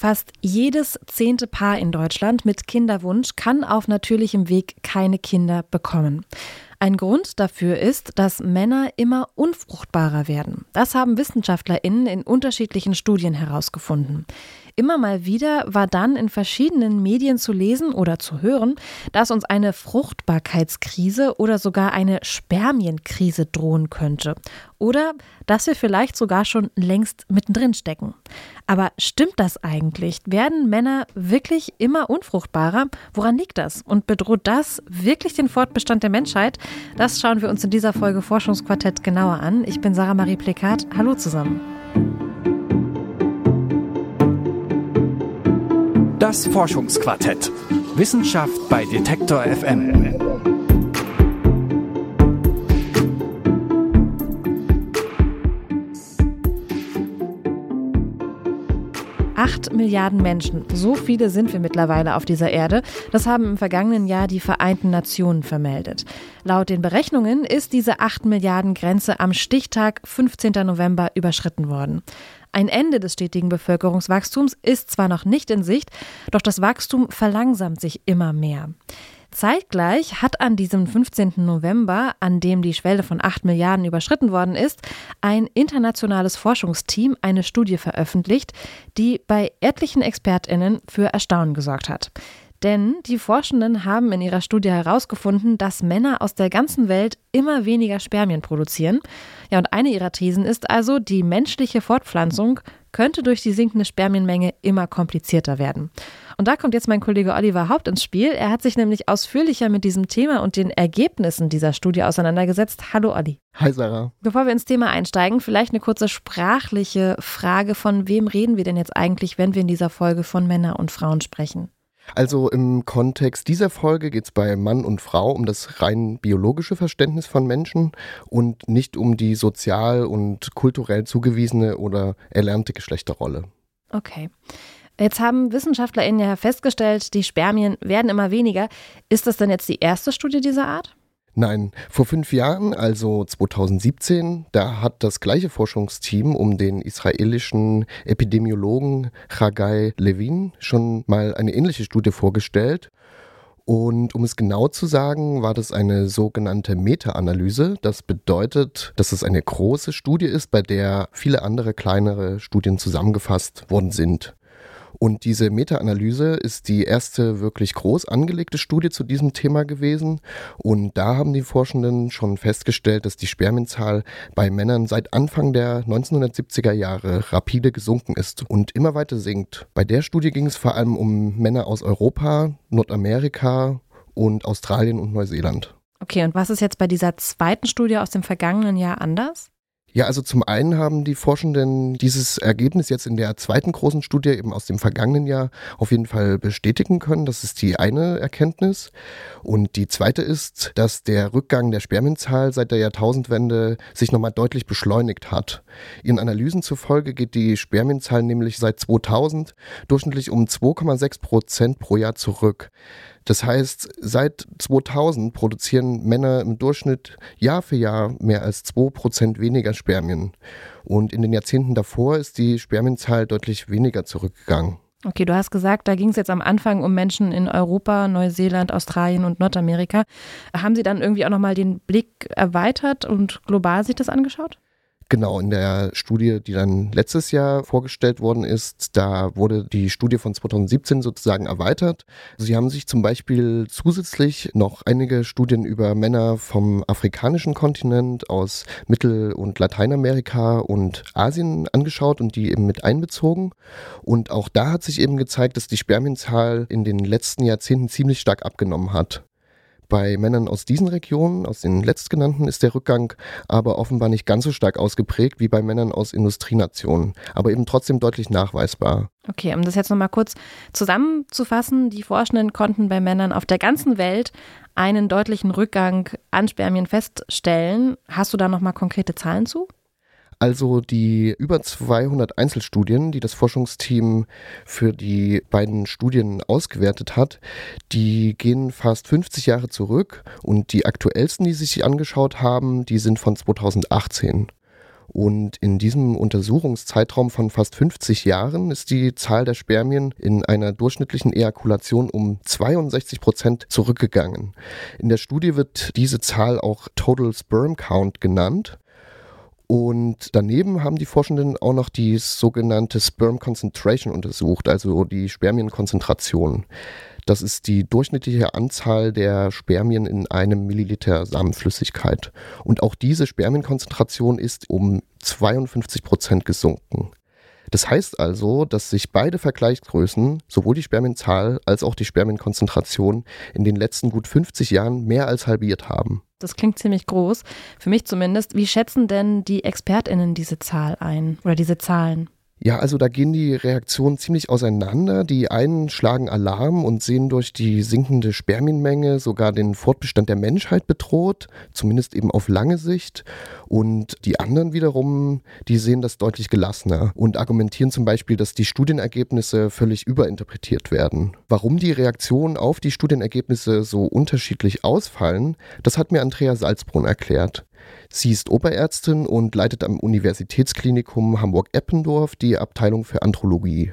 Fast jedes zehnte Paar in Deutschland mit Kinderwunsch kann auf natürlichem Weg keine Kinder bekommen. Ein Grund dafür ist, dass Männer immer unfruchtbarer werden. Das haben Wissenschaftlerinnen in unterschiedlichen Studien herausgefunden. Immer mal wieder war dann in verschiedenen Medien zu lesen oder zu hören, dass uns eine Fruchtbarkeitskrise oder sogar eine Spermienkrise drohen könnte. Oder dass wir vielleicht sogar schon längst mittendrin stecken. Aber stimmt das eigentlich? Werden Männer wirklich immer unfruchtbarer? Woran liegt das? Und bedroht das wirklich den Fortbestand der Menschheit? Das schauen wir uns in dieser Folge Forschungsquartett genauer an. Ich bin Sarah Marie Plekat. Hallo zusammen. Das Forschungsquartett. Wissenschaft bei Detektor FM. Acht Milliarden Menschen, so viele sind wir mittlerweile auf dieser Erde. Das haben im vergangenen Jahr die Vereinten Nationen vermeldet. Laut den Berechnungen ist diese 8 Milliarden Grenze am Stichtag 15. November überschritten worden. Ein Ende des stetigen Bevölkerungswachstums ist zwar noch nicht in Sicht, doch das Wachstum verlangsamt sich immer mehr. Zeitgleich hat an diesem 15. November, an dem die Schwelle von 8 Milliarden überschritten worden ist, ein internationales Forschungsteam eine Studie veröffentlicht, die bei etlichen Expertinnen für Erstaunen gesorgt hat. Denn die Forschenden haben in ihrer Studie herausgefunden, dass Männer aus der ganzen Welt immer weniger Spermien produzieren. Ja, und eine ihrer Thesen ist also, die menschliche Fortpflanzung könnte durch die sinkende Spermienmenge immer komplizierter werden. Und da kommt jetzt mein Kollege Oliver Haupt ins Spiel. Er hat sich nämlich ausführlicher mit diesem Thema und den Ergebnissen dieser Studie auseinandergesetzt. Hallo Olli. Hi Sarah. Bevor wir ins Thema einsteigen, vielleicht eine kurze sprachliche Frage. Von wem reden wir denn jetzt eigentlich, wenn wir in dieser Folge von Männer und Frauen sprechen? Also im Kontext dieser Folge geht es bei Mann und Frau um das rein biologische Verständnis von Menschen und nicht um die sozial und kulturell zugewiesene oder erlernte Geschlechterrolle. Okay. Jetzt haben WissenschaftlerInnen ja festgestellt, die Spermien werden immer weniger. Ist das denn jetzt die erste Studie dieser Art? Nein, vor fünf Jahren, also 2017, da hat das gleiche Forschungsteam um den israelischen Epidemiologen Chagai Levin schon mal eine ähnliche Studie vorgestellt. Und um es genau zu sagen, war das eine sogenannte Meta-Analyse. Das bedeutet, dass es eine große Studie ist, bei der viele andere kleinere Studien zusammengefasst worden sind. Und diese Meta-Analyse ist die erste wirklich groß angelegte Studie zu diesem Thema gewesen. Und da haben die Forschenden schon festgestellt, dass die Spermienzahl bei Männern seit Anfang der 1970er Jahre rapide gesunken ist und immer weiter sinkt. Bei der Studie ging es vor allem um Männer aus Europa, Nordamerika und Australien und Neuseeland. Okay, und was ist jetzt bei dieser zweiten Studie aus dem vergangenen Jahr anders? Ja, also zum einen haben die Forschenden dieses Ergebnis jetzt in der zweiten großen Studie eben aus dem vergangenen Jahr auf jeden Fall bestätigen können. Das ist die eine Erkenntnis. Und die zweite ist, dass der Rückgang der Spermienzahl seit der Jahrtausendwende sich nochmal deutlich beschleunigt hat. Ihren Analysen zufolge geht die Spermienzahl nämlich seit 2000 durchschnittlich um 2,6 Prozent pro Jahr zurück. Das heißt, seit 2000 produzieren Männer im Durchschnitt Jahr für Jahr mehr als 2% weniger Spermien. Und in den Jahrzehnten davor ist die Spermienzahl deutlich weniger zurückgegangen. Okay, du hast gesagt, da ging es jetzt am Anfang um Menschen in Europa, Neuseeland, Australien und Nordamerika. Haben Sie dann irgendwie auch nochmal den Blick erweitert und global sich das angeschaut? Genau, in der Studie, die dann letztes Jahr vorgestellt worden ist, da wurde die Studie von 2017 sozusagen erweitert. Sie haben sich zum Beispiel zusätzlich noch einige Studien über Männer vom afrikanischen Kontinent, aus Mittel- und Lateinamerika und Asien angeschaut und die eben mit einbezogen. Und auch da hat sich eben gezeigt, dass die Spermienzahl in den letzten Jahrzehnten ziemlich stark abgenommen hat. Bei Männern aus diesen Regionen, aus den letztgenannten, ist der Rückgang aber offenbar nicht ganz so stark ausgeprägt wie bei Männern aus Industrienationen, aber eben trotzdem deutlich nachweisbar. Okay, um das jetzt nochmal kurz zusammenzufassen, die Forschenden konnten bei Männern auf der ganzen Welt einen deutlichen Rückgang an Spermien feststellen. Hast du da nochmal konkrete Zahlen zu? Also die über 200 Einzelstudien, die das Forschungsteam für die beiden Studien ausgewertet hat, die gehen fast 50 Jahre zurück und die aktuellsten, die sich angeschaut haben, die sind von 2018. Und in diesem Untersuchungszeitraum von fast 50 Jahren ist die Zahl der Spermien in einer durchschnittlichen Ejakulation um 62 Prozent zurückgegangen. In der Studie wird diese Zahl auch Total Sperm Count genannt. Und daneben haben die Forschenden auch noch die sogenannte Sperm Concentration untersucht, also die Spermienkonzentration. Das ist die durchschnittliche Anzahl der Spermien in einem Milliliter Samenflüssigkeit. Und auch diese Spermienkonzentration ist um 52 Prozent gesunken. Das heißt also, dass sich beide Vergleichsgrößen, sowohl die Spermienzahl als auch die Spermienkonzentration, in den letzten gut 50 Jahren mehr als halbiert haben. Das klingt ziemlich groß, für mich zumindest. Wie schätzen denn die Expertinnen diese Zahl ein oder diese Zahlen? Ja, also da gehen die Reaktionen ziemlich auseinander. Die einen schlagen Alarm und sehen durch die sinkende Spermienmenge sogar den Fortbestand der Menschheit bedroht, zumindest eben auf lange Sicht. Und die anderen wiederum, die sehen das deutlich gelassener und argumentieren zum Beispiel, dass die Studienergebnisse völlig überinterpretiert werden. Warum die Reaktionen auf die Studienergebnisse so unterschiedlich ausfallen, das hat mir Andrea Salzbrunn erklärt. Sie ist Oberärztin und leitet am Universitätsklinikum Hamburg-Eppendorf die Abteilung für Andrologie.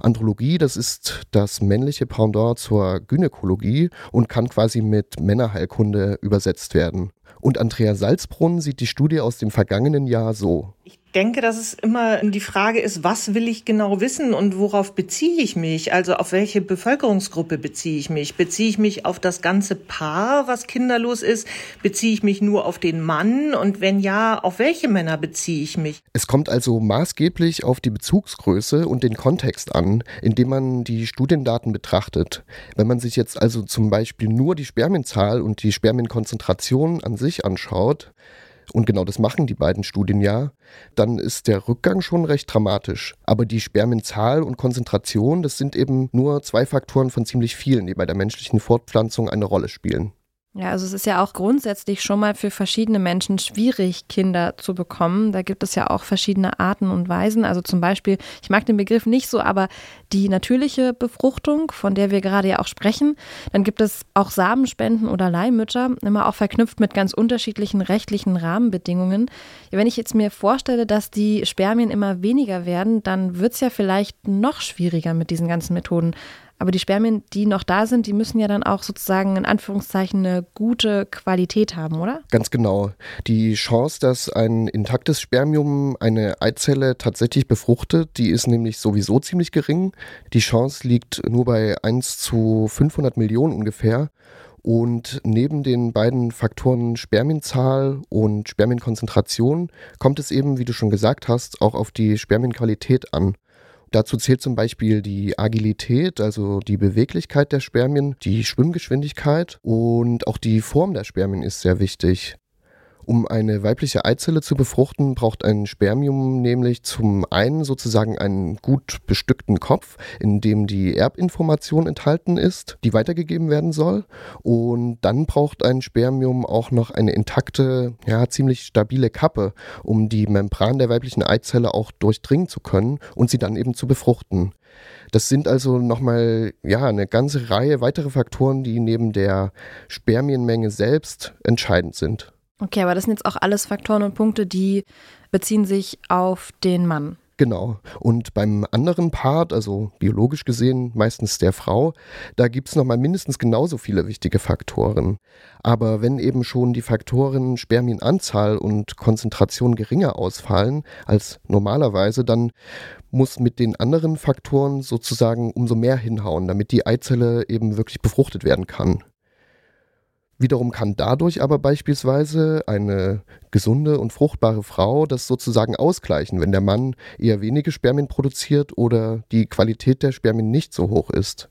Andrologie, das ist das männliche Pendant zur Gynäkologie und kann quasi mit Männerheilkunde übersetzt werden. Und Andrea Salzbrunn sieht die Studie aus dem vergangenen Jahr so. Ich denke, dass es immer die Frage ist, was will ich genau wissen und worauf beziehe ich mich? Also auf welche Bevölkerungsgruppe beziehe ich mich? Beziehe ich mich auf das ganze Paar, was kinderlos ist? Beziehe ich mich nur auf den Mann? Und wenn ja, auf welche Männer beziehe ich mich? Es kommt also maßgeblich auf die Bezugsgröße und den Kontext an, in dem man die Studiendaten betrachtet. Wenn man sich jetzt also zum Beispiel nur die Spermienzahl und die Spermienkonzentration an sich anschaut, und genau das machen die beiden Studien ja, dann ist der Rückgang schon recht dramatisch. Aber die Spermienzahl und Konzentration, das sind eben nur zwei Faktoren von ziemlich vielen, die bei der menschlichen Fortpflanzung eine Rolle spielen. Ja, also es ist ja auch grundsätzlich schon mal für verschiedene Menschen schwierig, Kinder zu bekommen. Da gibt es ja auch verschiedene Arten und Weisen. Also zum Beispiel, ich mag den Begriff nicht so, aber die natürliche Befruchtung, von der wir gerade ja auch sprechen. Dann gibt es auch Samenspenden oder Leihmütter, immer auch verknüpft mit ganz unterschiedlichen rechtlichen Rahmenbedingungen. Wenn ich jetzt mir vorstelle, dass die Spermien immer weniger werden, dann wird es ja vielleicht noch schwieriger mit diesen ganzen Methoden. Aber die Spermien, die noch da sind, die müssen ja dann auch sozusagen in Anführungszeichen eine gute Qualität haben, oder? Ganz genau. Die Chance, dass ein intaktes Spermium eine Eizelle tatsächlich befruchtet, die ist nämlich sowieso ziemlich gering. Die Chance liegt nur bei 1 zu 500 Millionen ungefähr. Und neben den beiden Faktoren Spermienzahl und Spermienkonzentration kommt es eben, wie du schon gesagt hast, auch auf die Spermienqualität an. Dazu zählt zum Beispiel die Agilität, also die Beweglichkeit der Spermien, die Schwimmgeschwindigkeit und auch die Form der Spermien ist sehr wichtig. Um eine weibliche Eizelle zu befruchten, braucht ein Spermium nämlich zum einen sozusagen einen gut bestückten Kopf, in dem die Erbinformation enthalten ist, die weitergegeben werden soll. Und dann braucht ein Spermium auch noch eine intakte, ja, ziemlich stabile Kappe, um die Membran der weiblichen Eizelle auch durchdringen zu können und sie dann eben zu befruchten. Das sind also nochmal ja, eine ganze Reihe weitere Faktoren, die neben der Spermienmenge selbst entscheidend sind. Okay, aber das sind jetzt auch alles Faktoren und Punkte, die beziehen sich auf den Mann. Genau. Und beim anderen Part, also biologisch gesehen meistens der Frau, da gibt es nochmal mindestens genauso viele wichtige Faktoren. Aber wenn eben schon die Faktoren Spermienanzahl und Konzentration geringer ausfallen als normalerweise, dann muss mit den anderen Faktoren sozusagen umso mehr hinhauen, damit die Eizelle eben wirklich befruchtet werden kann. Wiederum kann dadurch aber beispielsweise eine gesunde und fruchtbare Frau das sozusagen ausgleichen, wenn der Mann eher wenige Spermien produziert oder die Qualität der Spermien nicht so hoch ist.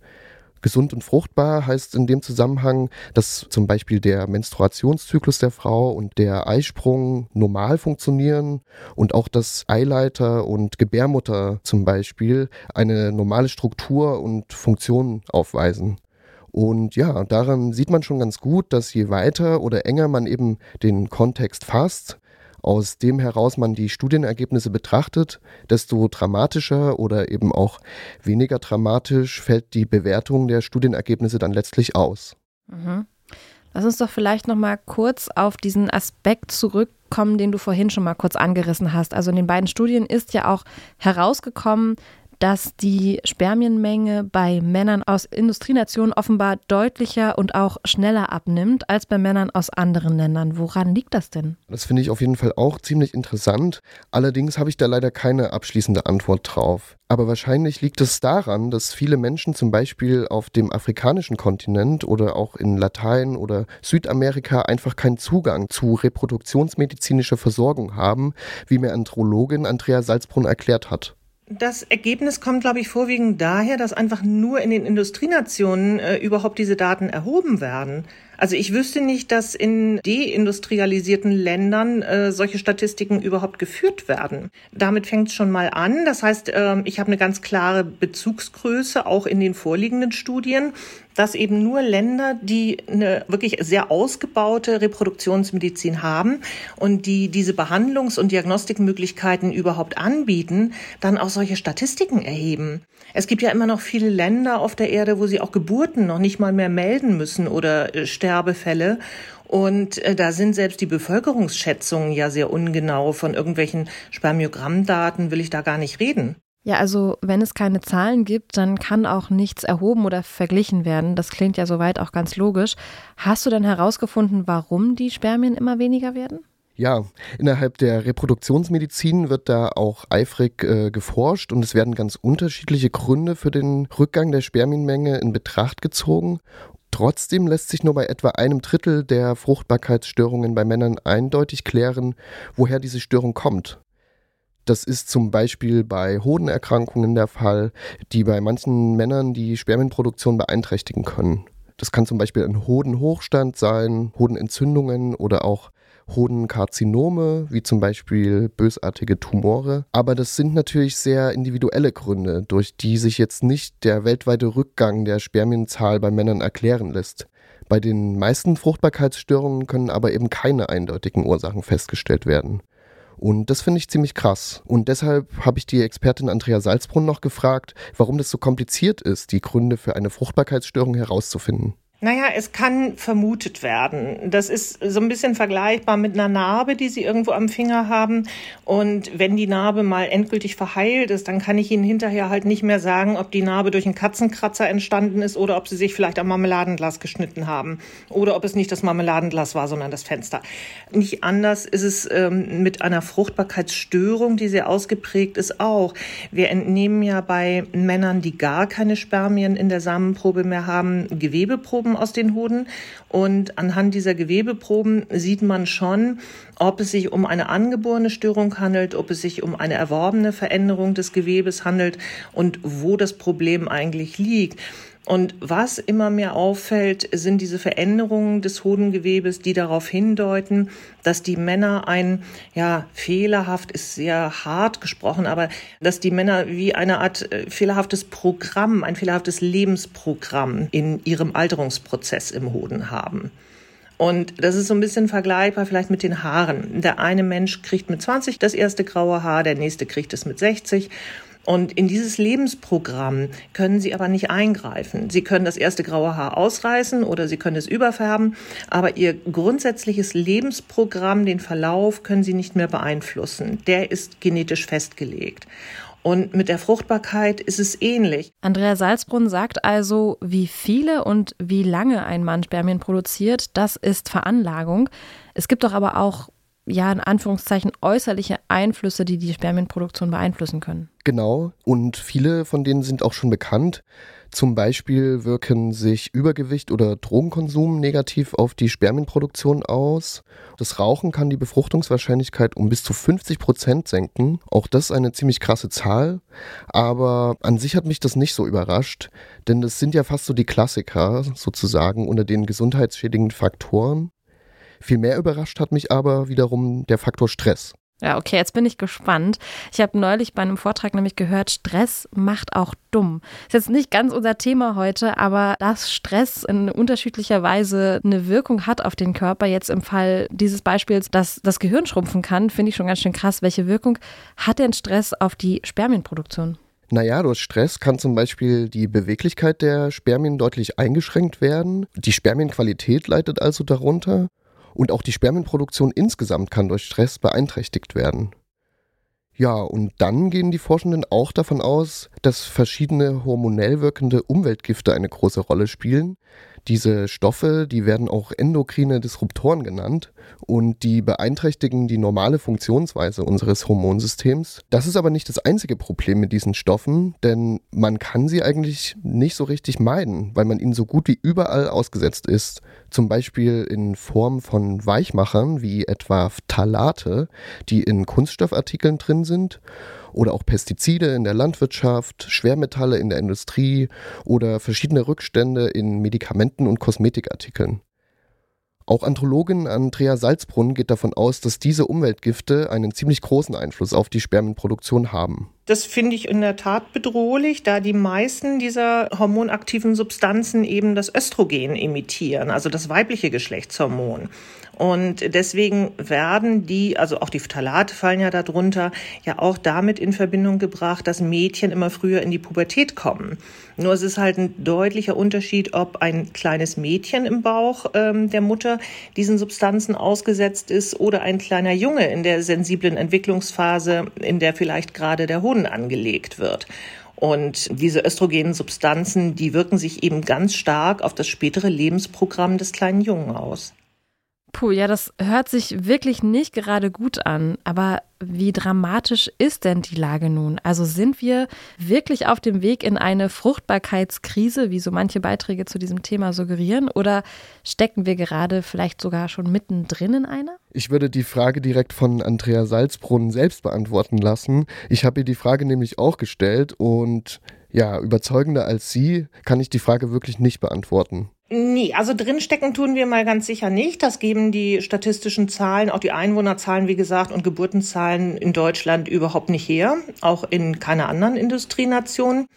Gesund und fruchtbar heißt in dem Zusammenhang, dass zum Beispiel der Menstruationszyklus der Frau und der Eisprung normal funktionieren und auch das Eileiter und Gebärmutter zum Beispiel eine normale Struktur und Funktion aufweisen. Und ja, daran sieht man schon ganz gut, dass je weiter oder enger man eben den Kontext fasst, aus dem heraus man die Studienergebnisse betrachtet, desto dramatischer oder eben auch weniger dramatisch fällt die Bewertung der Studienergebnisse dann letztlich aus. Mhm. Lass uns doch vielleicht noch mal kurz auf diesen Aspekt zurück zurückkommen, den du vorhin schon mal kurz angerissen hast. Also in den beiden Studien ist ja auch herausgekommen, dass die Spermienmenge bei Männern aus Industrienationen offenbar deutlicher und auch schneller abnimmt als bei Männern aus anderen Ländern. Woran liegt das denn? Das finde ich auf jeden Fall auch ziemlich interessant. Allerdings habe ich da leider keine abschließende Antwort drauf. Aber wahrscheinlich liegt es daran, dass viele Menschen zum Beispiel auf dem afrikanischen Kontinent oder auch in Latein oder Südamerika einfach keinen Zugang zu reproduktionsmedizinischer Versorgung haben, wie mir Andrologin Andrea Salzbrunn erklärt hat. Das Ergebnis kommt, glaube ich, vorwiegend daher, dass einfach nur in den Industrienationen äh, überhaupt diese Daten erhoben werden. Also ich wüsste nicht, dass in deindustrialisierten Ländern äh, solche Statistiken überhaupt geführt werden. Damit fängt es schon mal an. Das heißt, äh, ich habe eine ganz klare Bezugsgröße auch in den vorliegenden Studien dass eben nur Länder, die eine wirklich sehr ausgebaute Reproduktionsmedizin haben und die diese Behandlungs- und Diagnostikmöglichkeiten überhaupt anbieten, dann auch solche Statistiken erheben. Es gibt ja immer noch viele Länder auf der Erde, wo sie auch Geburten noch nicht mal mehr melden müssen oder äh, Sterbefälle. Und äh, da sind selbst die Bevölkerungsschätzungen ja sehr ungenau. Von irgendwelchen Spermiogrammdaten will ich da gar nicht reden. Ja, also wenn es keine Zahlen gibt, dann kann auch nichts erhoben oder verglichen werden. Das klingt ja soweit auch ganz logisch. Hast du denn herausgefunden, warum die Spermien immer weniger werden? Ja, innerhalb der Reproduktionsmedizin wird da auch eifrig äh, geforscht und es werden ganz unterschiedliche Gründe für den Rückgang der Spermienmenge in Betracht gezogen. Trotzdem lässt sich nur bei etwa einem Drittel der Fruchtbarkeitsstörungen bei Männern eindeutig klären, woher diese Störung kommt. Das ist zum Beispiel bei Hodenerkrankungen der Fall, die bei manchen Männern die Spermienproduktion beeinträchtigen können. Das kann zum Beispiel ein Hodenhochstand sein, Hodenentzündungen oder auch Hodenkarzinome, wie zum Beispiel bösartige Tumore. Aber das sind natürlich sehr individuelle Gründe, durch die sich jetzt nicht der weltweite Rückgang der Spermienzahl bei Männern erklären lässt. Bei den meisten Fruchtbarkeitsstörungen können aber eben keine eindeutigen Ursachen festgestellt werden. Und das finde ich ziemlich krass. Und deshalb habe ich die Expertin Andrea Salzbrunn noch gefragt, warum das so kompliziert ist, die Gründe für eine Fruchtbarkeitsstörung herauszufinden. Naja, es kann vermutet werden. Das ist so ein bisschen vergleichbar mit einer Narbe, die Sie irgendwo am Finger haben. Und wenn die Narbe mal endgültig verheilt ist, dann kann ich Ihnen hinterher halt nicht mehr sagen, ob die Narbe durch einen Katzenkratzer entstanden ist oder ob Sie sich vielleicht am Marmeladenglas geschnitten haben oder ob es nicht das Marmeladenglas war, sondern das Fenster. Nicht anders ist es ähm, mit einer Fruchtbarkeitsstörung, die sehr ausgeprägt ist, auch. Wir entnehmen ja bei Männern, die gar keine Spermien in der Samenprobe mehr haben, Gewebeproben Gewebeproben aus den Hoden. Und anhand dieser Gewebeproben sieht man schon, ob es sich um eine angeborene Störung handelt, ob es sich um eine erworbene Veränderung des Gewebes handelt und wo das Problem eigentlich liegt. Und was immer mehr auffällt, sind diese Veränderungen des Hodengewebes, die darauf hindeuten, dass die Männer ein, ja, fehlerhaft ist sehr hart gesprochen, aber dass die Männer wie eine Art äh, fehlerhaftes Programm, ein fehlerhaftes Lebensprogramm in ihrem Alterungsprozess im Hoden haben. Und das ist so ein bisschen vergleichbar vielleicht mit den Haaren. Der eine Mensch kriegt mit 20 das erste graue Haar, der nächste kriegt es mit 60. Und in dieses Lebensprogramm können Sie aber nicht eingreifen. Sie können das erste graue Haar ausreißen oder Sie können es überfärben, aber Ihr grundsätzliches Lebensprogramm, den Verlauf, können Sie nicht mehr beeinflussen. Der ist genetisch festgelegt. Und mit der Fruchtbarkeit ist es ähnlich. Andrea Salzbrunn sagt also, wie viele und wie lange ein Mann Spermien produziert, das ist Veranlagung. Es gibt doch aber auch ja, in Anführungszeichen äußerliche Einflüsse, die die Spermienproduktion beeinflussen können. Genau, und viele von denen sind auch schon bekannt. Zum Beispiel wirken sich Übergewicht oder Drogenkonsum negativ auf die Spermienproduktion aus. Das Rauchen kann die Befruchtungswahrscheinlichkeit um bis zu 50 Prozent senken. Auch das ist eine ziemlich krasse Zahl. Aber an sich hat mich das nicht so überrascht, denn das sind ja fast so die Klassiker sozusagen unter den gesundheitsschädigenden Faktoren. Viel mehr überrascht hat mich aber wiederum der Faktor Stress. Ja, okay, jetzt bin ich gespannt. Ich habe neulich bei einem Vortrag nämlich gehört, Stress macht auch dumm. Ist jetzt nicht ganz unser Thema heute, aber dass Stress in unterschiedlicher Weise eine Wirkung hat auf den Körper, jetzt im Fall dieses Beispiels, dass das Gehirn schrumpfen kann, finde ich schon ganz schön krass. Welche Wirkung hat denn Stress auf die Spermienproduktion? Naja, durch Stress kann zum Beispiel die Beweglichkeit der Spermien deutlich eingeschränkt werden. Die Spermienqualität leidet also darunter. Und auch die Spermienproduktion insgesamt kann durch Stress beeinträchtigt werden. Ja, und dann gehen die Forschenden auch davon aus, dass verschiedene hormonell wirkende Umweltgifte eine große Rolle spielen, diese Stoffe, die werden auch endokrine Disruptoren genannt und die beeinträchtigen die normale Funktionsweise unseres Hormonsystems. Das ist aber nicht das einzige Problem mit diesen Stoffen, denn man kann sie eigentlich nicht so richtig meiden, weil man ihnen so gut wie überall ausgesetzt ist. Zum Beispiel in Form von Weichmachern wie etwa Phthalate, die in Kunststoffartikeln drin sind oder auch Pestizide in der Landwirtschaft, Schwermetalle in der Industrie oder verschiedene Rückstände in Medikamenten und Kosmetikartikeln. Auch Andrologin Andrea Salzbrunn geht davon aus, dass diese Umweltgifte einen ziemlich großen Einfluss auf die Spermienproduktion haben. Das finde ich in der Tat bedrohlich, da die meisten dieser hormonaktiven Substanzen eben das Östrogen emittieren, also das weibliche Geschlechtshormon. Und deswegen werden die, also auch die Phthalate fallen ja darunter, ja auch damit in Verbindung gebracht, dass Mädchen immer früher in die Pubertät kommen. Nur es ist halt ein deutlicher Unterschied, ob ein kleines Mädchen im Bauch ähm, der Mutter diesen Substanzen ausgesetzt ist oder ein kleiner Junge in der sensiblen Entwicklungsphase, in der vielleicht gerade der Hoden angelegt wird. Und diese östrogenen Substanzen, die wirken sich eben ganz stark auf das spätere Lebensprogramm des kleinen Jungen aus. Puh, ja, das hört sich wirklich nicht gerade gut an. Aber wie dramatisch ist denn die Lage nun? Also sind wir wirklich auf dem Weg in eine Fruchtbarkeitskrise, wie so manche Beiträge zu diesem Thema suggerieren? Oder stecken wir gerade vielleicht sogar schon mittendrin in einer? Ich würde die Frage direkt von Andrea Salzbrunn selbst beantworten lassen. Ich habe ihr die Frage nämlich auch gestellt und ja, überzeugender als sie kann ich die Frage wirklich nicht beantworten. Nee, also drinstecken tun wir mal ganz sicher nicht. Das geben die statistischen Zahlen, auch die Einwohnerzahlen, wie gesagt, und Geburtenzahlen in Deutschland überhaupt nicht her, auch in keiner anderen Industrienation.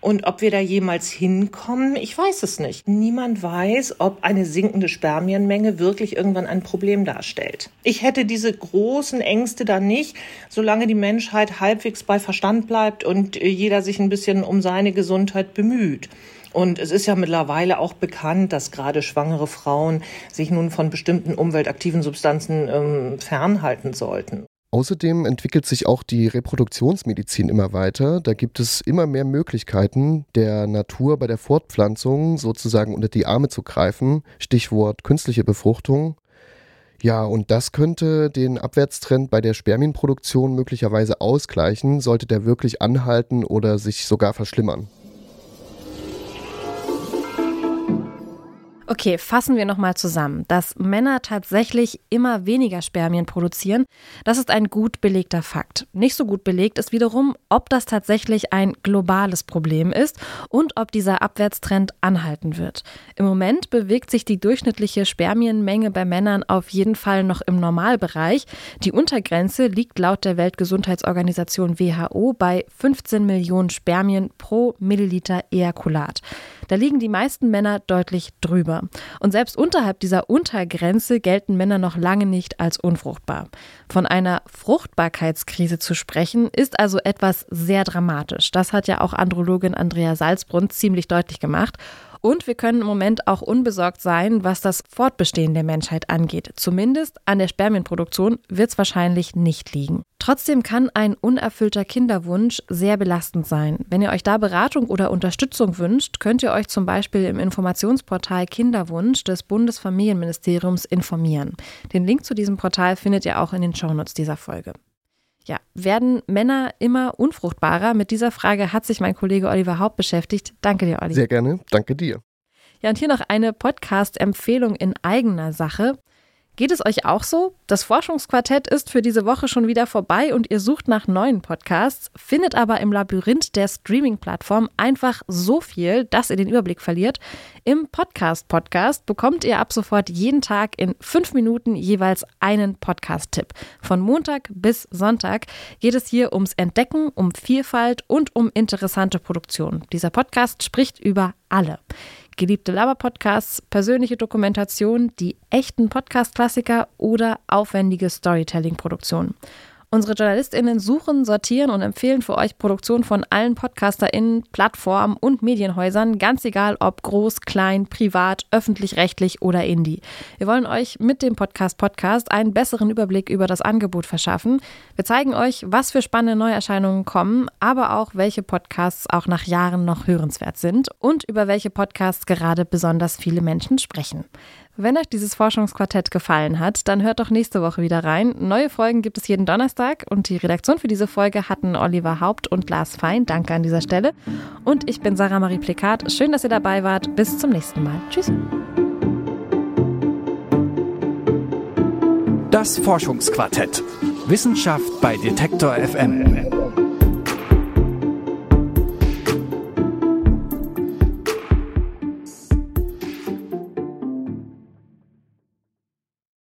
Und ob wir da jemals hinkommen, ich weiß es nicht. Niemand weiß, ob eine sinkende Spermienmenge wirklich irgendwann ein Problem darstellt. Ich hätte diese großen Ängste da nicht, solange die Menschheit halbwegs bei Verstand bleibt und jeder sich ein bisschen um seine Gesundheit bemüht. Und es ist ja mittlerweile auch bekannt, dass gerade schwangere Frauen sich nun von bestimmten umweltaktiven Substanzen ähm, fernhalten sollten. Außerdem entwickelt sich auch die Reproduktionsmedizin immer weiter. Da gibt es immer mehr Möglichkeiten, der Natur bei der Fortpflanzung sozusagen unter die Arme zu greifen. Stichwort künstliche Befruchtung. Ja, und das könnte den Abwärtstrend bei der Spermienproduktion möglicherweise ausgleichen, sollte der wirklich anhalten oder sich sogar verschlimmern. Okay, fassen wir nochmal zusammen. Dass Männer tatsächlich immer weniger Spermien produzieren, das ist ein gut belegter Fakt. Nicht so gut belegt ist wiederum, ob das tatsächlich ein globales Problem ist und ob dieser Abwärtstrend anhalten wird. Im Moment bewegt sich die durchschnittliche Spermienmenge bei Männern auf jeden Fall noch im Normalbereich. Die Untergrenze liegt laut der Weltgesundheitsorganisation WHO bei 15 Millionen Spermien pro Milliliter Ejakulat. Da liegen die meisten Männer deutlich drüber. Und selbst unterhalb dieser Untergrenze gelten Männer noch lange nicht als unfruchtbar. Von einer Fruchtbarkeitskrise zu sprechen, ist also etwas sehr dramatisch. Das hat ja auch Andrologin Andrea Salzbrunn ziemlich deutlich gemacht. Und wir können im Moment auch unbesorgt sein, was das Fortbestehen der Menschheit angeht. Zumindest an der Spermienproduktion wird es wahrscheinlich nicht liegen. Trotzdem kann ein unerfüllter Kinderwunsch sehr belastend sein. Wenn ihr euch da Beratung oder Unterstützung wünscht, könnt ihr euch zum Beispiel im Informationsportal Kinderwunsch des Bundesfamilienministeriums informieren. Den Link zu diesem Portal findet ihr auch in den Shownotes dieser Folge. Ja, werden Männer immer unfruchtbarer? Mit dieser Frage hat sich mein Kollege Oliver Haupt beschäftigt. Danke dir, Olli. Sehr gerne. Danke dir. Ja, und hier noch eine Podcast-Empfehlung in eigener Sache. Geht es euch auch so? Das Forschungsquartett ist für diese Woche schon wieder vorbei und ihr sucht nach neuen Podcasts, findet aber im Labyrinth der Streaming-Plattform einfach so viel, dass ihr den Überblick verliert. Im Podcast-Podcast bekommt ihr ab sofort jeden Tag in fünf Minuten jeweils einen Podcast-Tipp. Von Montag bis Sonntag geht es hier ums Entdecken, um Vielfalt und um interessante Produktionen. Dieser Podcast spricht über alle geliebte Laber-Podcasts, persönliche Dokumentation, die echten Podcast-Klassiker oder aufwendige Storytelling-Produktionen. Unsere JournalistInnen suchen, sortieren und empfehlen für euch Produktionen von allen PodcasterInnen, Plattformen und Medienhäusern, ganz egal ob groß, klein, privat, öffentlich-rechtlich oder indie. Wir wollen euch mit dem Podcast Podcast einen besseren Überblick über das Angebot verschaffen. Wir zeigen euch, was für spannende Neuerscheinungen kommen, aber auch welche Podcasts auch nach Jahren noch hörenswert sind und über welche Podcasts gerade besonders viele Menschen sprechen. Wenn euch dieses Forschungsquartett gefallen hat, dann hört doch nächste Woche wieder rein. Neue Folgen gibt es jeden Donnerstag und die Redaktion für diese Folge hatten Oliver Haupt und Lars Fein. Danke an dieser Stelle. Und ich bin Sarah Marie Plikat. Schön, dass ihr dabei wart. Bis zum nächsten Mal. Tschüss. Das Forschungsquartett. Wissenschaft bei Detektor FM.